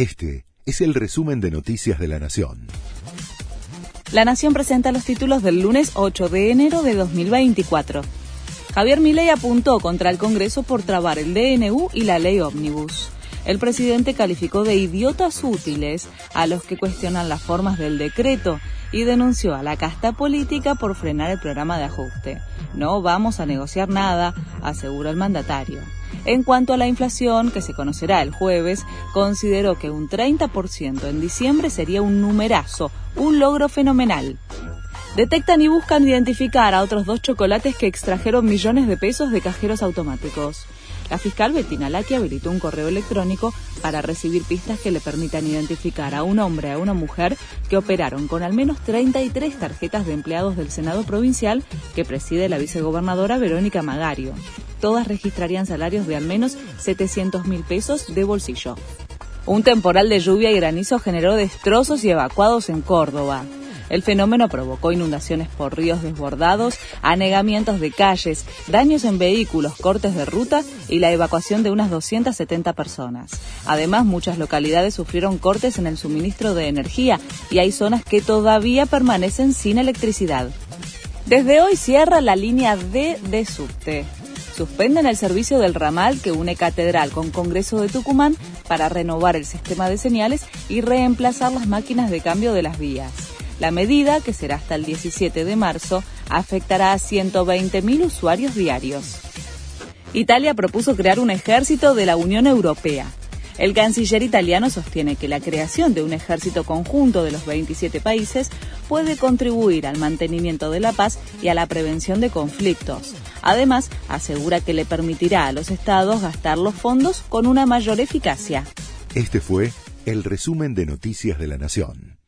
Este es el resumen de Noticias de la Nación. La Nación presenta los títulos del lunes 8 de enero de 2024. Javier Milei apuntó contra el Congreso por trabar el DNU y la ley ómnibus. El presidente calificó de idiotas útiles a los que cuestionan las formas del decreto y denunció a la casta política por frenar el programa de ajuste. No vamos a negociar nada, aseguró el mandatario. En cuanto a la inflación, que se conocerá el jueves, consideró que un 30% en diciembre sería un numerazo, un logro fenomenal. Detectan y buscan identificar a otros dos chocolates que extrajeron millones de pesos de cajeros automáticos. La fiscal Bettina Laki habilitó un correo electrónico para recibir pistas que le permitan identificar a un hombre y a una mujer que operaron con al menos 33 tarjetas de empleados del Senado provincial que preside la vicegobernadora Verónica Magario. Todas registrarían salarios de al menos 700 mil pesos de bolsillo. Un temporal de lluvia y granizo generó destrozos y evacuados en Córdoba. El fenómeno provocó inundaciones por ríos desbordados, anegamientos de calles, daños en vehículos, cortes de ruta y la evacuación de unas 270 personas. Además, muchas localidades sufrieron cortes en el suministro de energía y hay zonas que todavía permanecen sin electricidad. Desde hoy cierra la línea D de subte suspenden el servicio del ramal que une Catedral con Congreso de Tucumán para renovar el sistema de señales y reemplazar las máquinas de cambio de las vías. La medida, que será hasta el 17 de marzo, afectará a 120.000 usuarios diarios. Italia propuso crear un ejército de la Unión Europea. El canciller italiano sostiene que la creación de un ejército conjunto de los 27 países puede contribuir al mantenimiento de la paz y a la prevención de conflictos. Además, asegura que le permitirá a los estados gastar los fondos con una mayor eficacia. Este fue el resumen de Noticias de la Nación.